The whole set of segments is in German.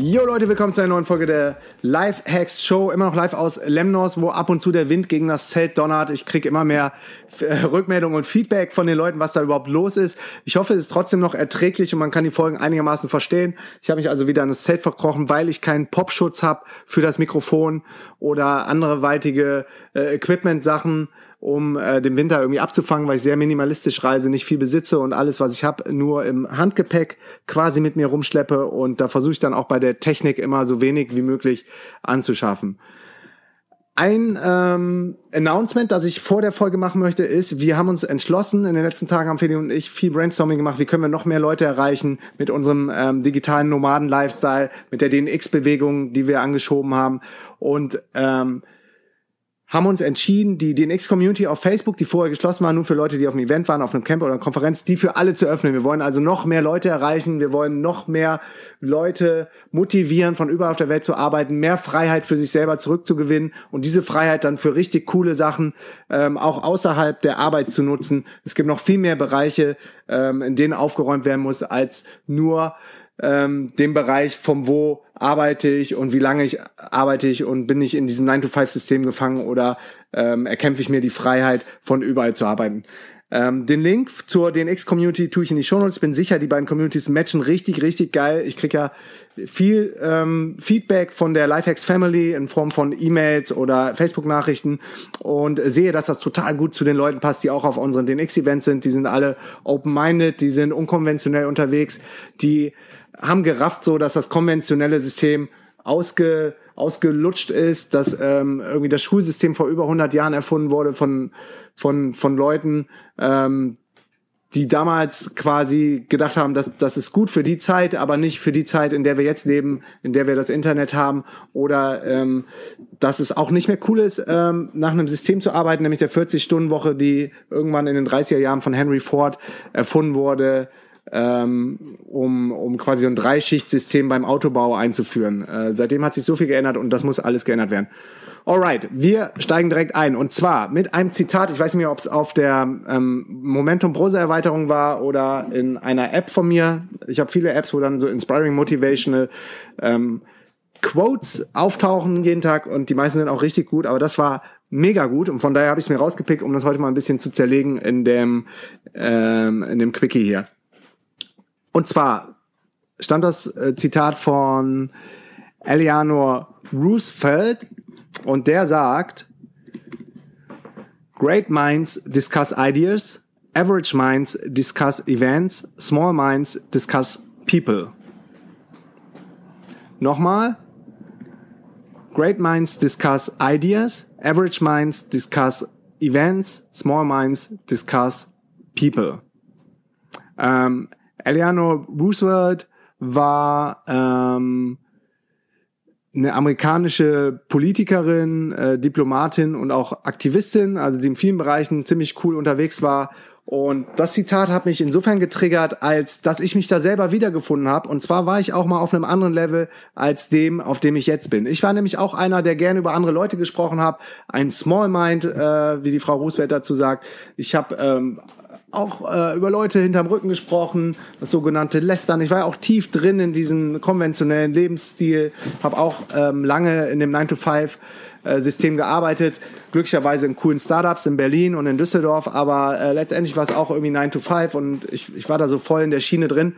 Jo Leute, willkommen zu einer neuen Folge der Live Hacks Show. Immer noch live aus Lemnos, wo ab und zu der Wind gegen das Zelt donnert. Ich kriege immer mehr äh, Rückmeldungen und Feedback von den Leuten, was da überhaupt los ist. Ich hoffe, es ist trotzdem noch erträglich und man kann die Folgen einigermaßen verstehen. Ich habe mich also wieder an das Zelt verkrochen, weil ich keinen Popschutz habe für das Mikrofon oder andere weitige äh, Equipment-Sachen um äh, den Winter irgendwie abzufangen, weil ich sehr minimalistisch reise, nicht viel besitze und alles, was ich habe, nur im Handgepäck quasi mit mir rumschleppe. Und da versuche ich dann auch bei der Technik immer so wenig wie möglich anzuschaffen. Ein ähm, Announcement, das ich vor der Folge machen möchte, ist, wir haben uns entschlossen, in den letzten Tagen haben Feli und ich viel Brainstorming gemacht, wie können wir noch mehr Leute erreichen mit unserem ähm, digitalen Nomaden-Lifestyle, mit der DNX-Bewegung, die wir angeschoben haben. Und ähm, haben uns entschieden, die DNX-Community auf Facebook, die vorher geschlossen war, nur für Leute, die auf einem Event waren, auf einem Camp oder einer Konferenz, die für alle zu öffnen. Wir wollen also noch mehr Leute erreichen, wir wollen noch mehr Leute motivieren, von überall auf der Welt zu arbeiten, mehr Freiheit für sich selber zurückzugewinnen und diese Freiheit dann für richtig coole Sachen ähm, auch außerhalb der Arbeit zu nutzen. Es gibt noch viel mehr Bereiche, ähm, in denen aufgeräumt werden muss, als nur ähm, dem Bereich vom wo arbeite ich und wie lange ich arbeite ich und bin ich in diesem 9-to-5-System gefangen oder ähm, erkämpfe ich mir die Freiheit, von überall zu arbeiten. Ähm, den Link zur DNX-Community tue ich in die Show Notes. Bin sicher, die beiden Communities matchen richtig, richtig geil. Ich krieg ja viel ähm, Feedback von der Lifehacks Family in Form von E-Mails oder Facebook-Nachrichten und sehe, dass das total gut zu den Leuten passt, die auch auf unseren DNX-Events sind. Die sind alle open-minded, die sind unkonventionell unterwegs, die haben gerafft, so dass das konventionelle System ausge, ausgelutscht ist, dass ähm, irgendwie das Schulsystem vor über 100 Jahren erfunden wurde von, von, von Leuten, ähm, die damals quasi gedacht haben, dass das ist gut für die Zeit, aber nicht für die Zeit, in der wir jetzt leben, in der wir das Internet haben, oder ähm, dass es auch nicht mehr cool ist, ähm, nach einem System zu arbeiten, nämlich der 40-Stunden-Woche, die irgendwann in den 30er Jahren von Henry Ford erfunden wurde, ähm, um, um quasi so ein Dreischichtsystem beim Autobau einzuführen. Äh, seitdem hat sich so viel geändert und das muss alles geändert werden. Alright, wir steigen direkt ein und zwar mit einem Zitat. Ich weiß nicht mehr, ob es auf der ähm, Momentum Browser Erweiterung war oder in einer App von mir. Ich habe viele Apps, wo dann so inspiring, motivational ähm, Quotes auftauchen jeden Tag und die meisten sind auch richtig gut, aber das war mega gut und von daher habe ich es mir rausgepickt, um das heute mal ein bisschen zu zerlegen in dem ähm, in dem Quickie hier. Und zwar stand das äh, Zitat von Eleanor Roosevelt und der sagt, Great minds discuss ideas, average minds discuss events, small minds discuss people. Nochmal. Great minds discuss ideas, average minds discuss events, small minds discuss people. Ähm, Eleanor Roosevelt war ähm, eine amerikanische Politikerin, äh, Diplomatin und auch Aktivistin, also die in vielen Bereichen ziemlich cool unterwegs war. Und das Zitat hat mich insofern getriggert, als dass ich mich da selber wiedergefunden habe. Und zwar war ich auch mal auf einem anderen Level als dem, auf dem ich jetzt bin. Ich war nämlich auch einer, der gerne über andere Leute gesprochen hat. Ein Small Mind, äh, wie die Frau Roosevelt dazu sagt. Ich habe ähm, auch äh, über Leute hinterm Rücken gesprochen, das sogenannte Lästern. Ich war ja auch tief drin in diesem konventionellen Lebensstil, habe auch ähm, lange in dem 9-to-5-System äh, gearbeitet, glücklicherweise in coolen Startups in Berlin und in Düsseldorf, aber äh, letztendlich war es auch irgendwie 9-to-5 und ich, ich war da so voll in der Schiene drin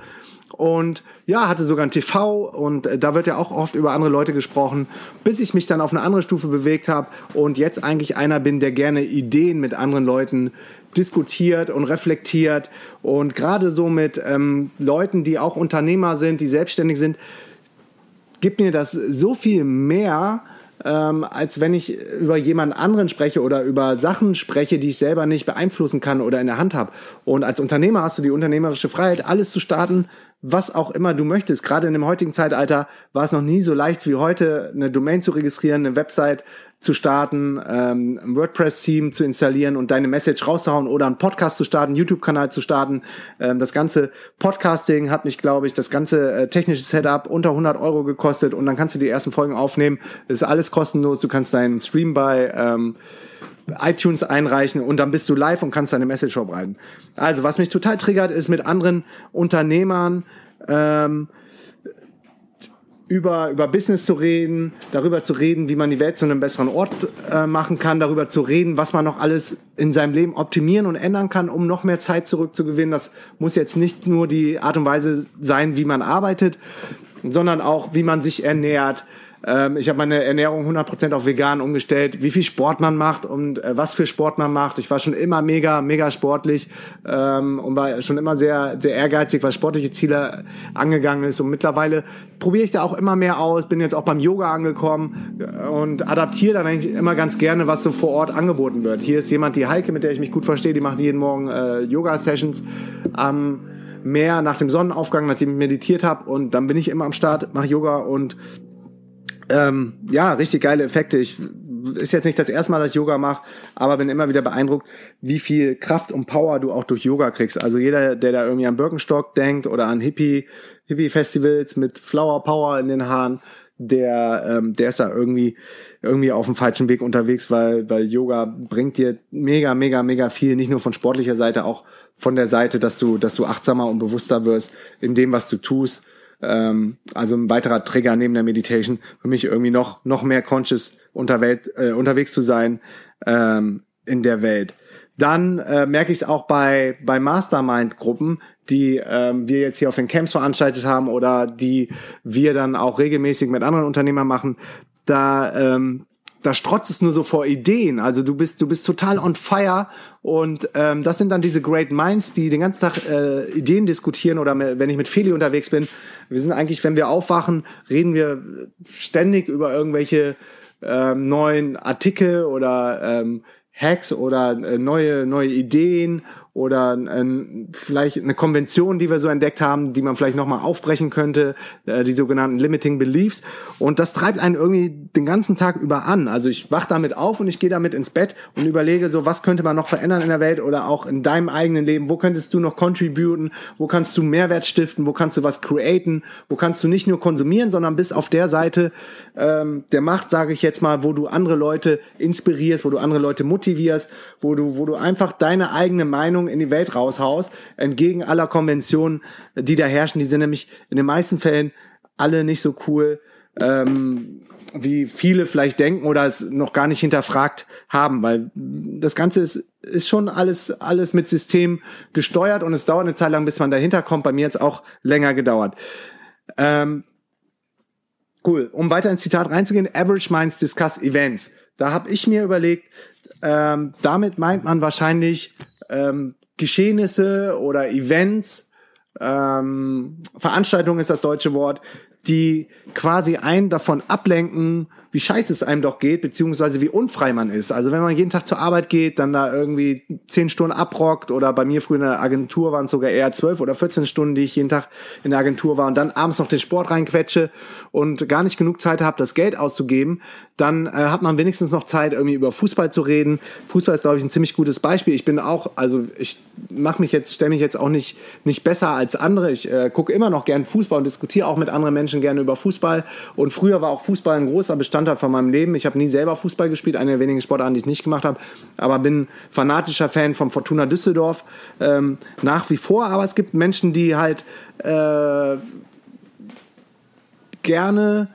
und ja, hatte sogar ein TV und äh, da wird ja auch oft über andere Leute gesprochen, bis ich mich dann auf eine andere Stufe bewegt habe und jetzt eigentlich einer bin, der gerne Ideen mit anderen Leuten diskutiert und reflektiert und gerade so mit ähm, Leuten, die auch Unternehmer sind, die selbstständig sind, gibt mir das so viel mehr, ähm, als wenn ich über jemand anderen spreche oder über Sachen spreche, die ich selber nicht beeinflussen kann oder in der Hand habe. Und als Unternehmer hast du die unternehmerische Freiheit, alles zu starten, was auch immer du möchtest. Gerade in dem heutigen Zeitalter war es noch nie so leicht wie heute, eine Domain zu registrieren, eine Website zu starten, ähm, ein WordPress-Theme zu installieren und deine Message rauszuhauen oder einen Podcast zu starten, YouTube-Kanal zu starten. Ähm, das ganze Podcasting hat mich, glaube ich, das ganze äh, technische Setup unter 100 Euro gekostet und dann kannst du die ersten Folgen aufnehmen. Das ist alles kostenlos. Du kannst deinen Stream bei ähm, iTunes einreichen und dann bist du live und kannst deine Message verbreiten. Also, was mich total triggert, ist mit anderen Unternehmern ähm, über, über Business zu reden, darüber zu reden, wie man die Welt zu einem besseren Ort äh, machen kann, darüber zu reden, was man noch alles in seinem Leben optimieren und ändern kann, um noch mehr Zeit zurückzugewinnen. Das muss jetzt nicht nur die Art und Weise sein, wie man arbeitet, sondern auch, wie man sich ernährt, ähm, ich habe meine Ernährung 100% auf vegan umgestellt, wie viel Sport man macht und äh, was für Sport man macht. Ich war schon immer mega, mega sportlich ähm, und war schon immer sehr, sehr ehrgeizig, was sportliche Ziele angegangen ist. Und mittlerweile probiere ich da auch immer mehr aus, bin jetzt auch beim Yoga angekommen äh, und adaptiere dann eigentlich immer ganz gerne, was so vor Ort angeboten wird. Hier ist jemand, die Heike, mit der ich mich gut verstehe, die macht jeden Morgen äh, Yoga-Sessions am Meer nach dem Sonnenaufgang, nachdem ich meditiert habe und dann bin ich immer am Start, mache Yoga und ähm, ja, richtig geile Effekte. Ich ist jetzt nicht das erste Mal, dass ich Yoga mache, aber bin immer wieder beeindruckt, wie viel Kraft und Power du auch durch Yoga kriegst. Also jeder, der da irgendwie an Birkenstock denkt oder an Hippie, Hippie-Festivals mit Flower Power in den Haaren, der, ähm, der ist da irgendwie, irgendwie auf dem falschen Weg unterwegs, weil, weil Yoga bringt dir mega, mega, mega viel, nicht nur von sportlicher Seite, auch von der Seite, dass du, dass du achtsamer und bewusster wirst in dem, was du tust ähm, also ein weiterer Trigger neben der Meditation für mich irgendwie noch noch mehr conscious unterwelt, äh, unterwegs zu sein ähm, in der Welt. Dann äh, merke ich es auch bei bei Mastermind-Gruppen, die ähm, wir jetzt hier auf den Camps veranstaltet haben oder die wir dann auch regelmäßig mit anderen Unternehmern machen. Da ähm, da strotzt es nur so vor Ideen. Also du bist, du bist total on fire und ähm, das sind dann diese Great Minds, die den ganzen Tag äh, Ideen diskutieren oder wenn ich mit Feli unterwegs bin. Wir sind eigentlich, wenn wir aufwachen, reden wir ständig über irgendwelche ähm, neuen Artikel oder ähm, Hacks oder äh, neue neue Ideen oder äh, vielleicht eine Konvention, die wir so entdeckt haben, die man vielleicht nochmal aufbrechen könnte, äh, die sogenannten Limiting Beliefs. Und das treibt einen irgendwie den ganzen Tag über an. Also ich wach damit auf und ich gehe damit ins Bett und überlege so, was könnte man noch verändern in der Welt oder auch in deinem eigenen Leben? Wo könntest du noch contributen? Wo kannst du Mehrwert stiften? Wo kannst du was createn? Wo kannst du nicht nur konsumieren, sondern bist auf der Seite ähm, der Macht, sage ich jetzt mal, wo du andere Leute inspirierst, wo du andere Leute motivierst, wo du, wo du einfach deine eigene Meinung in die Welt raushaust, entgegen aller Konventionen, die da herrschen. Die sind nämlich in den meisten Fällen alle nicht so cool, ähm, wie viele vielleicht denken oder es noch gar nicht hinterfragt haben, weil das Ganze ist, ist schon alles, alles mit System gesteuert und es dauert eine Zeit lang, bis man dahinter kommt. Bei mir jetzt auch länger gedauert. Ähm, cool. Um weiter ins Zitat reinzugehen, Average Minds discuss Events. Da habe ich mir überlegt, ähm, damit meint man wahrscheinlich ähm, Geschehnisse oder Events, ähm, Veranstaltung ist das deutsche Wort, die quasi einen davon ablenken, wie scheiße es einem doch geht, beziehungsweise wie unfrei man ist. Also wenn man jeden Tag zur Arbeit geht, dann da irgendwie zehn Stunden abrockt oder bei mir früher in der Agentur waren es sogar eher zwölf oder 14 Stunden, die ich jeden Tag in der Agentur war und dann abends noch den Sport reinquetsche und gar nicht genug Zeit habe, das Geld auszugeben, dann äh, hat man wenigstens noch Zeit, irgendwie über Fußball zu reden. Fußball ist, glaube ich, ein ziemlich gutes Beispiel. Ich bin auch, also ich mache mich jetzt, stelle mich jetzt auch nicht, nicht besser als andere. Ich äh, gucke immer noch gern Fußball und diskutiere auch mit anderen Menschen gerne über Fußball. Und früher war auch Fußball ein großer Bestandteil von meinem Leben. Ich habe nie selber Fußball gespielt, eine der wenigen Sportarten, die ich nicht gemacht habe, aber bin fanatischer Fan von Fortuna Düsseldorf ähm, nach wie vor. Aber es gibt Menschen, die halt äh, gerne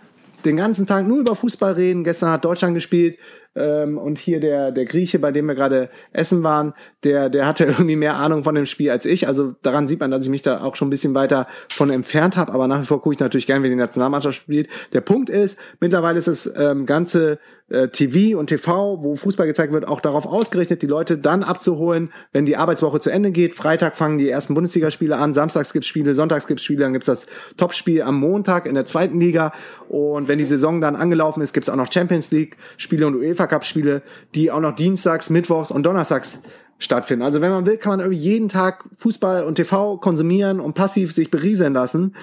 den ganzen Tag nur über Fußball reden. Gestern hat Deutschland gespielt. Ähm, und hier der, der Grieche, bei dem wir gerade essen waren, der, der hatte irgendwie mehr Ahnung von dem Spiel als ich. Also daran sieht man, dass ich mich da auch schon ein bisschen weiter von entfernt habe. Aber nach wie vor gucke ich natürlich gerne, wie die Nationalmannschaft spielt. Der Punkt ist, mittlerweile ist das ähm, ganze äh, TV und TV, wo Fußball gezeigt wird, auch darauf ausgerichtet, die Leute dann abzuholen, wenn die Arbeitswoche zu Ende geht. Freitag fangen die ersten Bundesligaspiele an, samstags gibt's Spiele, sonntags gibt's Spiele, dann gibt's das Topspiel am Montag in der zweiten Liga. Und wenn die Saison dann angelaufen ist, gibt's auch noch Champions League Spiele und UEFA Cup Spiele, die auch noch dienstags, mittwochs und donnerstags stattfinden. Also wenn man will, kann man irgendwie jeden Tag Fußball und TV konsumieren und passiv sich berieseln lassen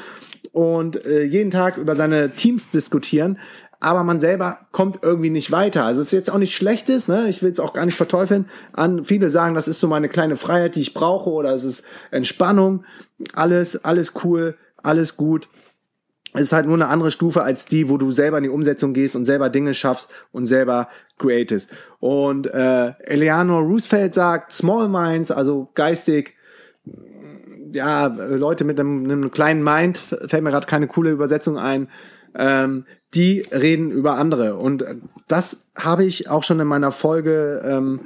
und äh, jeden Tag über seine Teams diskutieren aber man selber kommt irgendwie nicht weiter. Also es ist jetzt auch nicht Schlechtes, ne? ich will es auch gar nicht verteufeln. An viele sagen, das ist so meine kleine Freiheit, die ich brauche, oder es ist Entspannung. Alles, alles cool, alles gut. Es ist halt nur eine andere Stufe als die, wo du selber in die Umsetzung gehst und selber Dinge schaffst und selber createst. Und äh, Eleanor Roosevelt sagt, Small Minds, also geistig, ja, Leute mit einem, einem kleinen Mind, fällt mir gerade keine coole Übersetzung ein, ähm, die reden über andere. Und das habe ich auch schon in meiner Folge ähm,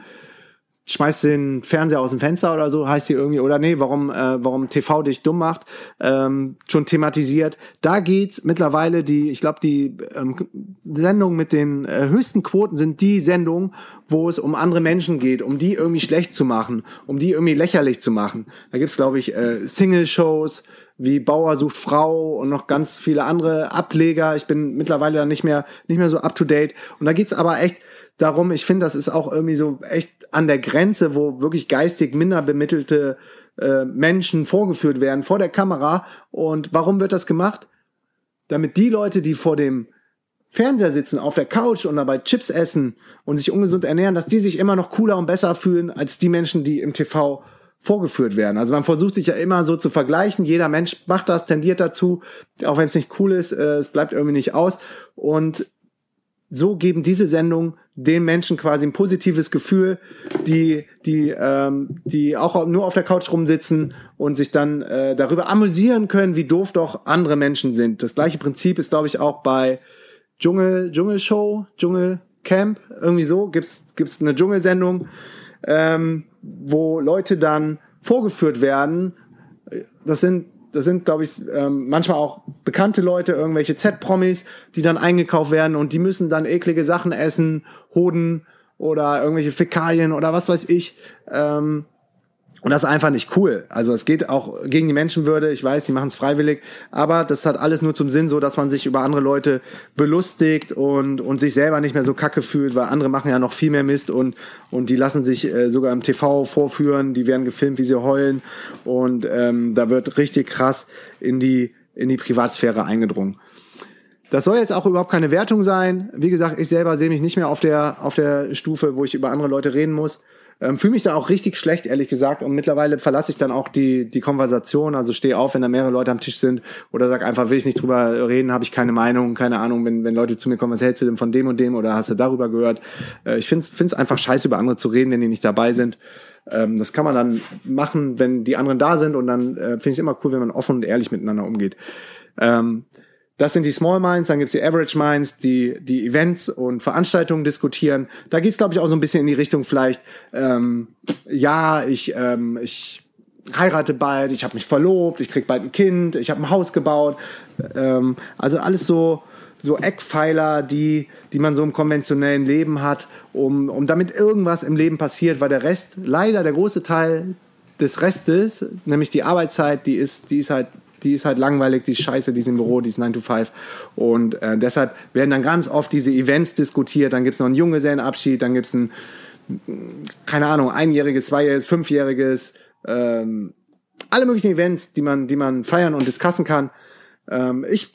schmeißt den Fernseher aus dem Fenster oder so, heißt die irgendwie, oder nee, warum, äh, warum TV dich dumm macht, ähm, schon thematisiert. Da geht's mittlerweile die, ich glaube, die ähm, Sendungen mit den äh, höchsten Quoten sind die Sendungen, wo es um andere Menschen geht, um die irgendwie schlecht zu machen, um die irgendwie lächerlich zu machen. Da gibt's, glaube ich, äh, Single-Shows, wie Bauer sucht Frau und noch ganz viele andere Ableger. Ich bin mittlerweile dann nicht mehr, nicht mehr so up to date. Und da geht's aber echt darum, ich finde, das ist auch irgendwie so echt an der Grenze, wo wirklich geistig minder bemittelte äh, Menschen vorgeführt werden vor der Kamera. Und warum wird das gemacht? Damit die Leute, die vor dem Fernseher sitzen, auf der Couch und dabei Chips essen und sich ungesund ernähren, dass die sich immer noch cooler und besser fühlen als die Menschen, die im TV vorgeführt werden. Also man versucht sich ja immer so zu vergleichen. Jeder Mensch macht das, tendiert dazu, auch wenn es nicht cool ist, äh, es bleibt irgendwie nicht aus. Und so geben diese Sendungen den Menschen quasi ein positives Gefühl, die, die, ähm, die auch nur auf der Couch rumsitzen und sich dann äh, darüber amüsieren können, wie doof doch andere Menschen sind. Das gleiche Prinzip ist, glaube ich, auch bei Dschungel, Dschungelshow, Dschungelcamp, irgendwie so, gibt's, gibt's eine Dschungelsendung ähm, wo Leute dann vorgeführt werden. Das sind das sind, glaube ich, ähm, manchmal auch bekannte Leute, irgendwelche Z-Promis, die dann eingekauft werden und die müssen dann eklige Sachen essen, Hoden oder irgendwelche Fäkalien oder was weiß ich. Ähm, und das ist einfach nicht cool. Also es geht auch gegen die Menschenwürde. Ich weiß, die machen es freiwillig, aber das hat alles nur zum Sinn, so dass man sich über andere Leute belustigt und und sich selber nicht mehr so kacke fühlt, weil andere machen ja noch viel mehr Mist und und die lassen sich äh, sogar im TV vorführen. Die werden gefilmt, wie sie heulen und ähm, da wird richtig krass in die in die Privatsphäre eingedrungen. Das soll jetzt auch überhaupt keine Wertung sein. Wie gesagt, ich selber sehe mich nicht mehr auf der auf der Stufe, wo ich über andere Leute reden muss. Ähm, Fühle mich da auch richtig schlecht, ehrlich gesagt. Und mittlerweile verlasse ich dann auch die, die Konversation. Also stehe auf, wenn da mehrere Leute am Tisch sind. Oder sag einfach, will ich nicht drüber reden, habe ich keine Meinung, keine Ahnung. Wenn, wenn Leute zu mir kommen, was hältst du denn von dem und dem? Oder hast du darüber gehört? Äh, ich finde es einfach scheiße, über andere zu reden, wenn die nicht dabei sind. Ähm, das kann man dann machen, wenn die anderen da sind. Und dann äh, finde ich es immer cool, wenn man offen und ehrlich miteinander umgeht. Ähm, das sind die Small Minds, dann gibt's die Average Minds, die die Events und Veranstaltungen diskutieren. Da geht's, glaube ich, auch so ein bisschen in die Richtung vielleicht, ähm, ja, ich, ähm, ich heirate bald, ich habe mich verlobt, ich krieg bald ein Kind, ich habe ein Haus gebaut. Ähm, also alles so, so Eckpfeiler, die, die man so im konventionellen Leben hat, um, um damit irgendwas im Leben passiert, weil der Rest, leider der große Teil des Restes, nämlich die Arbeitszeit, die ist, die ist halt die ist halt langweilig, die ist scheiße, die ist im Büro, die ist 9 to 5. Und äh, deshalb werden dann ganz oft diese Events diskutiert. Dann gibt es noch einen Junggesellenabschied, dann gibt es ein, keine Ahnung, einjähriges, zweijähriges, fünfjähriges, ähm, alle möglichen Events, die man, die man feiern und discussen kann. Ähm, ich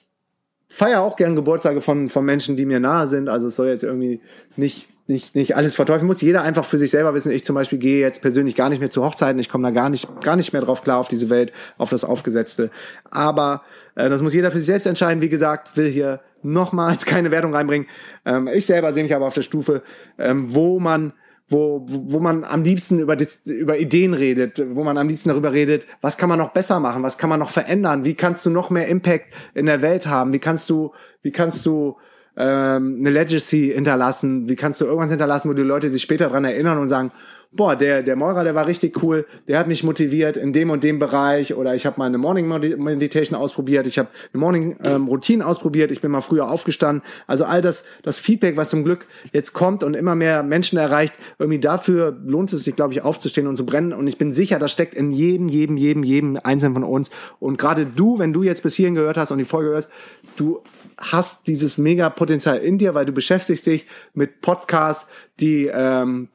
feiere auch gern Geburtstage von, von Menschen, die mir nahe sind. Also es soll jetzt irgendwie nicht nicht, nicht alles verteufeln muss. Jeder einfach für sich selber wissen. Ich zum Beispiel gehe jetzt persönlich gar nicht mehr zu Hochzeiten. Ich komme da gar nicht, gar nicht mehr drauf klar auf diese Welt, auf das Aufgesetzte. Aber äh, das muss jeder für sich selbst entscheiden. Wie gesagt, will hier nochmals keine Wertung reinbringen. Ähm, ich selber sehe mich aber auf der Stufe, ähm, wo man wo, wo man am liebsten über, über Ideen redet, wo man am liebsten darüber redet, was kann man noch besser machen, was kann man noch verändern, wie kannst du noch mehr Impact in der Welt haben, wie kannst du, wie kannst du ähm, eine Legacy hinterlassen? Wie kannst du irgendwas hinterlassen, wo die Leute sich später dran erinnern und sagen, boah, der, der Meurer, der war richtig cool, der hat mich motiviert in dem und dem Bereich oder ich habe mal eine Morning Meditation ausprobiert, ich habe eine Morning ähm, Routine ausprobiert, ich bin mal früher aufgestanden. Also all das, das Feedback, was zum Glück jetzt kommt und immer mehr Menschen erreicht, irgendwie dafür lohnt es sich, glaube ich, aufzustehen und zu brennen. Und ich bin sicher, das steckt in jedem, jedem, jedem, jedem Einzelnen von uns. Und gerade du, wenn du jetzt bis hierhin gehört hast und die Folge hörst, du hast dieses mega Potenzial in dir, weil du beschäftigst dich mit Podcasts, die ähm,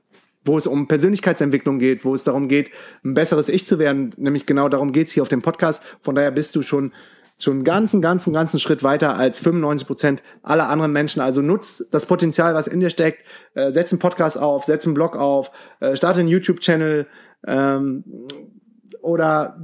wo es um Persönlichkeitsentwicklung geht, wo es darum geht, ein besseres Ich zu werden. Nämlich genau darum geht's hier auf dem Podcast. Von daher bist du schon schon einen ganzen, ganzen, ganzen Schritt weiter als 95 Prozent aller anderen Menschen. Also nutz das Potenzial, was in dir steckt. Äh, setz einen Podcast auf, setz einen Blog auf, äh, starte einen YouTube-Channel ähm, oder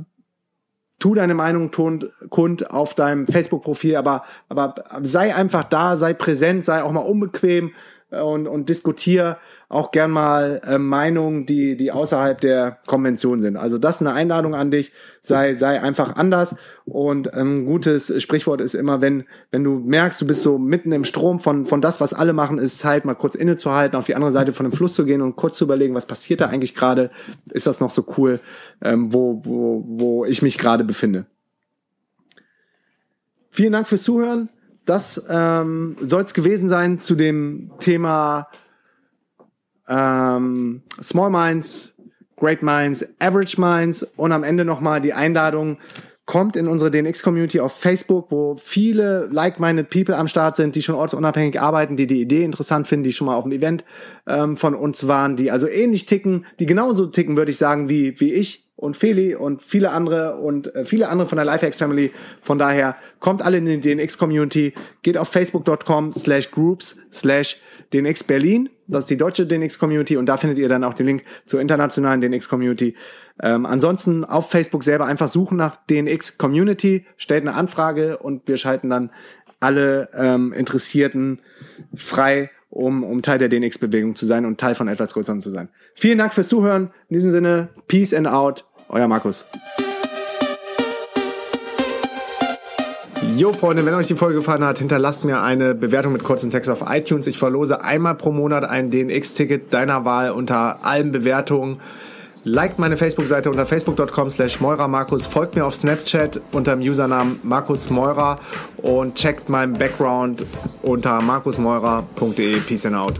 tu deine Meinung kund auf deinem Facebook-Profil, aber, aber sei einfach da, sei präsent, sei auch mal unbequem, und, und diskutiere auch gern mal äh, Meinungen, die, die außerhalb der Konvention sind. Also das ist eine Einladung an dich, sei, sei einfach anders. Und ein gutes Sprichwort ist immer, wenn, wenn du merkst, du bist so mitten im Strom von, von das, was alle machen, ist Zeit, mal kurz innezuhalten, auf die andere Seite von dem Fluss zu gehen und kurz zu überlegen, was passiert da eigentlich gerade? Ist das noch so cool, ähm, wo, wo, wo ich mich gerade befinde? Vielen Dank fürs Zuhören das ähm, soll es gewesen sein zu dem Thema ähm, Small Minds, Great Minds, Average Minds und am Ende nochmal die Einladung, kommt in unsere DNX-Community auf Facebook, wo viele like-minded People am Start sind, die schon ortsunabhängig arbeiten, die die Idee interessant finden, die schon mal auf einem Event ähm, von uns waren, die also ähnlich ticken, die genauso ticken, würde ich sagen, wie, wie ich und Feli und viele andere und äh, viele andere von der Lifehacks Family. Von daher kommt alle in die DNX Community, geht auf facebook.com slash groups slash DNX Berlin. Das ist die deutsche DNX Community und da findet ihr dann auch den Link zur internationalen DNX Community. Ähm, ansonsten auf Facebook selber einfach suchen nach DNX Community, stellt eine Anfrage und wir schalten dann alle ähm, Interessierten frei um, um Teil der DNX-Bewegung zu sein und Teil von etwas Größerem zu sein. Vielen Dank fürs Zuhören. In diesem Sinne, Peace and out. Euer Markus. Jo, Freunde, wenn euch die Folge gefallen hat, hinterlasst mir eine Bewertung mit kurzen Text auf iTunes. Ich verlose einmal pro Monat ein DNX-Ticket deiner Wahl unter allen Bewertungen. Liked meine Facebook-Seite unter facebook.com slash Markus, folgt mir auf Snapchat unter dem Usernamen Markus Meurer und checkt meinen Background unter markusmeurer.de. Peace and out.